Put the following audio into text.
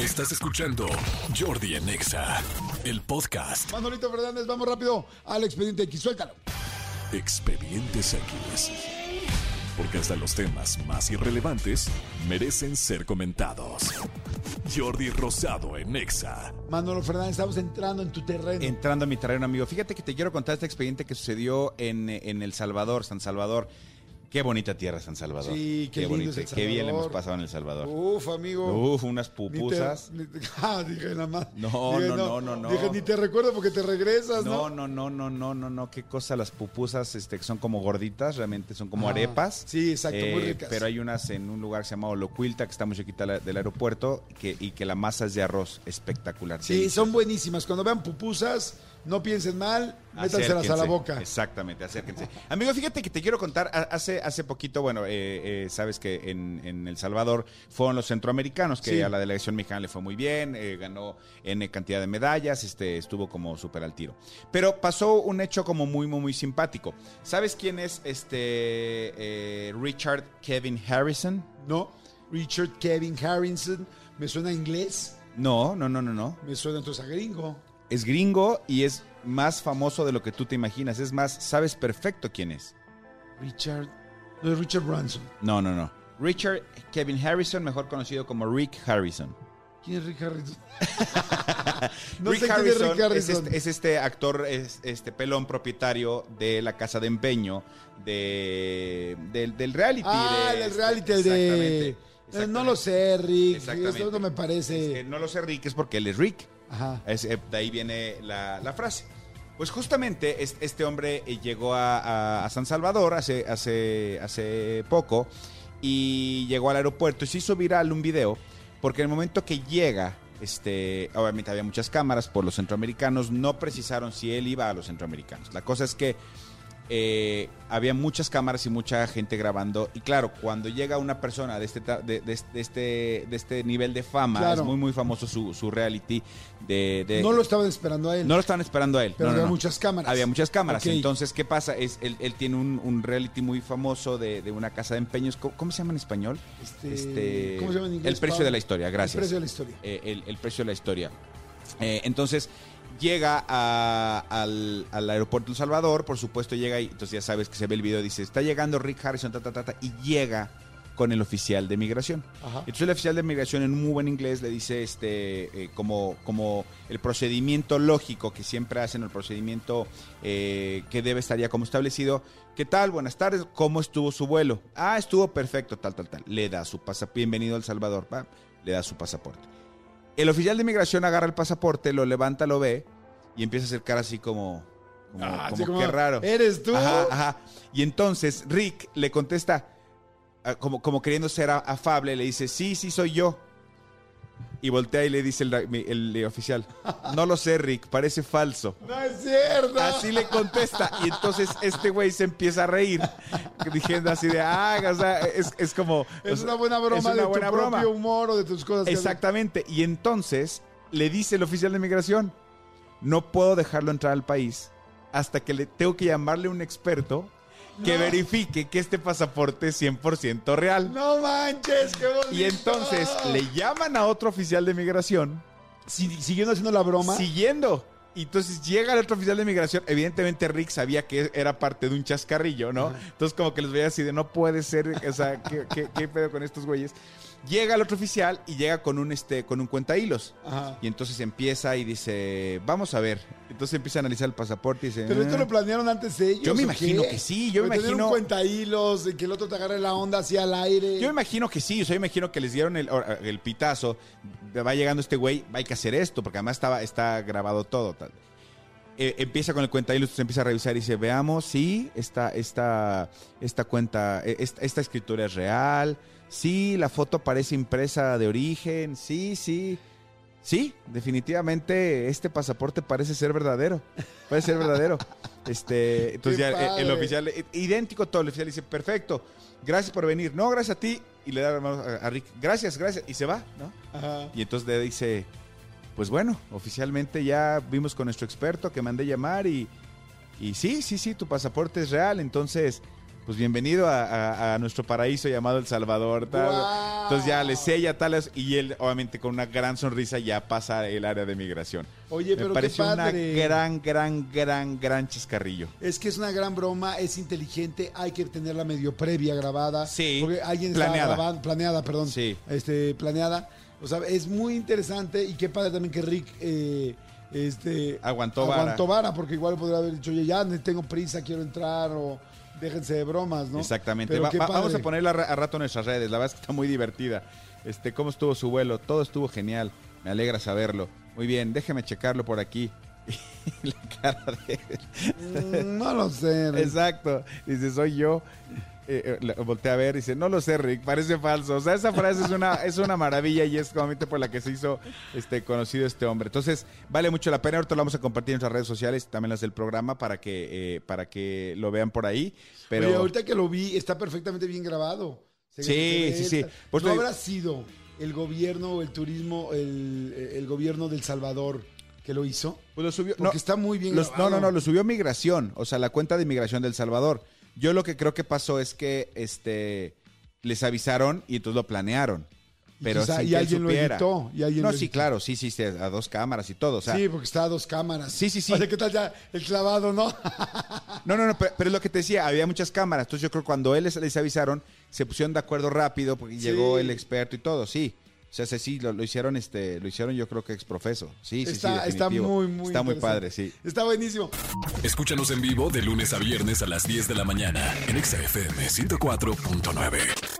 Estás escuchando Jordi en Exa, el podcast. Manolito Fernández, vamos rápido al expediente X, suéltalo. Expedientes X. Porque hasta los temas más irrelevantes merecen ser comentados. Jordi Rosado en Exa. Manolo Fernández, estamos entrando en tu terreno. Entrando a mi terreno, amigo. Fíjate que te quiero contar este expediente que sucedió en, en El Salvador, San Salvador. Qué bonita tierra San Salvador. Sí, qué lindo es El Qué bien le hemos pasado en El Salvador. Uf, amigo. Uf, unas Ni te- pupusas. ni ah, dije nada más. No, Dije, no, no, no, no. Dije, ni te recuerdo porque te regresas, No, ¿no? no, no, no, no, no, qué cosa las pupusas, este, que son como gorditas, realmente son como Ah, arepas. sí, exacto, muy Eh, ricas. Pero hay unas en un lugar que se llama Olocuilta, que está muy chiquita del aeropuerto, que, y que la masa es de arroz, espectacular. Sí, son buenísimas. Cuando vean pupusas, no piensen mal, métanselas a la boca. Exactamente, acérquense. Amigo, fíjate que te quiero contar, hace, hace poquito, bueno, eh, eh, sabes que en, en El Salvador fueron los centroamericanos, que Sí. a la delegación mexicana le fue muy bien, eh, ganó N cantidad de medallas, este, estuvo como súper al tiro. Pero pasó un hecho como muy, muy, muy simpático. ¿Sabes quién es este eh, Richard Kevin Harrison? ¿No? Richard Kevin Harrison, me suena a inglés, No, no, no, no, no. me suena entonces a gringo. Es gringo y es más famoso de lo que tú te imaginas. Es más, sabes perfecto quién es. Richard, no es Richard Branson. No, no, no. Richard Kevin Harrison, mejor conocido como Rick Harrison. ¿Quién es Rick Harrison? no Rick sé quién es Harrison Rick es Harrison. este, es este actor, es este pelón propietario de la casa de empeño de, del, del reality. Ah, de el este- reality de... exactamente, Eh, No lo sé, Rick. Exactamente. No me parece... Es que no lo sé Rick, es porque él es Rick. Ajá. Es, eh, de ahí viene la, la frase. Pues justamente es- este hombre eh, llegó a, a- a San Salvador hace, hace, hace poco y llegó al aeropuerto y se hizo viral un video porque en el momento que llega, este, obviamente había muchas cámaras por los centroamericanos, no precisaron si él iba a los centroamericanos. La cosa es que eh, había muchas cámaras y mucha gente grabando. Y claro, cuando llega una persona de este, de, de- de este, de este nivel de fama, Claro. es muy, muy famoso su, su reality de... de- No lo estaban esperando a él. no lo estaban esperando a él. Pero no, no, había no. muchas cámaras. Había muchas cámaras. Ok. Entonces, ¿qué pasa? Es, él, él tiene un, un reality muy famoso de, de una casa de empeños. ¿Cómo, cómo se llama en español? Este, ¿Cómo se llama en inglés? El precio Pablo? de la historia, gracias. El precio de la historia. Eh, el, el precio de la historia. Eh, entonces llega a- al, al aeropuerto de El Salvador, por supuesto llega y entonces ya sabes que se ve el video, dice, está llegando Rick Harrison, ta, ta, ta, ta, y llega con el oficial de migración. Ajá. Entonces el oficial de migración en un muy buen inglés le dice este eh, como, como el procedimiento lógico que siempre hacen, el procedimiento eh, que debe estar ya como establecido. ¿Qué tal? Buenas tardes. ¿Cómo estuvo su vuelo? Ah, estuvo perfecto, tal, tal, tal. Le da su pasaporte. Bienvenido a El Salvador. va, Le da su pasaporte. El oficial de migración agarra el pasaporte, lo levanta, lo ve y empieza a hacer cara así como, como, Ah, como qué raro. ¿Eres tú? Ajá, ajá. Y entonces Rick le contesta, ah, como, como queriendo ser afable, le dice, sí, sí, soy yo. Y voltea y le dice el, el- el oficial, no lo sé, Rick, parece falso. No es cierto. Así le contesta. Y entonces este güey se empieza a reír, diciendo así de, ah, o sea, es, es como... o Es sea, una buena broma es una de buena tu broma. propio humor o de tus cosas. Exactamente. Y entonces le dice el oficial de migración, no puedo dejarlo entrar al país hasta que le tengo que llamarle un experto que No. verifique que este pasaporte es 100% real. No manches, qué bonito. Y entonces le llaman a otro oficial de migración Si- siguiendo haciendo la broma. siguiendo. Y entonces llega el otro oficial de migración. Evidentemente Rick sabía que era parte de un chascarrillo, ¿no? Entonces como que les veía así de no puede ser, o sea, ¿qué, qué, qué pedo con estos güeyes? Llega el otro oficial y llega con un este con un cuenta hilos. Ajá. Y entonces empieza y dice, vamos a ver. Entonces empieza a analizar el pasaporte y dice, Pero esto "Ah". lo planearon antes ellos. Yo me ¿o imagino qué? que sí, yo me tener imagino- un cuenta hilos, que el otro te agarre la onda así al aire. Yo me imagino que sí, o sea, yo me imagino que les dieron el, el pitazo, va llegando este güey, hay que hacer esto, porque además estaba, está grabado todo. Tal. Eh, empieza con el cuenta hilos, se empieza a revisar y dice, veamos, sí, esta, esta, esta cuenta, eh, esta, esta escritura es real, sí, la foto parece impresa de origen, sí, sí. Sí, definitivamente este pasaporte parece ser verdadero. Parece ser verdadero. Este, entonces Qué ya eh, el, oficial, eh, idéntico todo, el oficial dice, perfecto, gracias por venir. No, gracias a ti. Y le da la mano a, a Rick, gracias, gracias. Y se va, ¿no? Ajá. Y entonces le dice, pues bueno, oficialmente ya vimos con nuestro experto que mandé llamar y, y sí, sí, sí, tu pasaporte es real. Entonces, pues bienvenido a, a- a nuestro paraíso llamado El Salvador. Entonces ya le sella tales y él obviamente con una gran sonrisa ya pasa el área de migración. Oye, pero Me qué pareció una padre. gran, gran, gran, gran chascarrillo. Es que es una gran broma, es inteligente, hay que tenerla medio previa grabada. Sí, Porque alguien planeada. grabando, planeada, perdón. Sí. Este, planeada. O sea, es muy interesante y qué padre también que Rick eh, este, Aguantó vara. aguantó vara, porque igual podría haber dicho, oye, ya tengo prisa, quiero entrar, o déjense de bromas, ¿no? Exactamente. Va- va- vamos a ponerla a ra- a rato en nuestras redes. La verdad es que está muy divertida. Este, cómo estuvo su vuelo, todo estuvo genial. Me alegra saberlo. Muy bien, déjeme checarlo por aquí. la cara de. Mm, No lo sé. Exacto. Dice, soy yo. Eh, eh, a ver y dice, no lo sé, Rick, parece falso. O sea, esa frase es una, es una maravilla y es obviamente por la que se hizo este, conocido este hombre. Entonces, vale mucho la pena. Ahorita lo vamos a compartir en nuestras redes sociales, también las del programa, para que, eh, para que lo vean por ahí. Pero Oye, ahorita que lo vi, está perfectamente bien grabado. Se- Sí, sí, sí. ¿No habrá sido el gobierno o el turismo, el, el gobierno del Salvador que lo hizo? pues lo subió. Porque está muy bien los- grabado. no, no, no, lo subió Migración, o sea, la cuenta de Migración del Salvador. Yo lo que creo que pasó es que este les avisaron y entonces lo planearon. Pero quizá- sin y que él alguien lo editó, y alguien no, lo sí, editó. claro, sí, sí, sí, a dos cámaras y todo. O sea, sí, porque está a dos cámaras. Sí, sí, sí. O sea, ¿qué tal ya el clavado, no? No, no, no, pero, pero es lo que te decía, había muchas cámaras. Entonces yo creo que cuando él les, les avisaron, se pusieron de acuerdo rápido porque Sí. llegó el experto y todo, sí. O sea, sí, sí, lo, lo hicieron, este, lo hicieron yo creo que exprofeso. Sí, sí, está, sí, está muy, muy Está muy padre, sí. Está buenísimo. Escúchanos en vivo de lunes a viernes a las 10 de la mañana en Exa FM 104.9.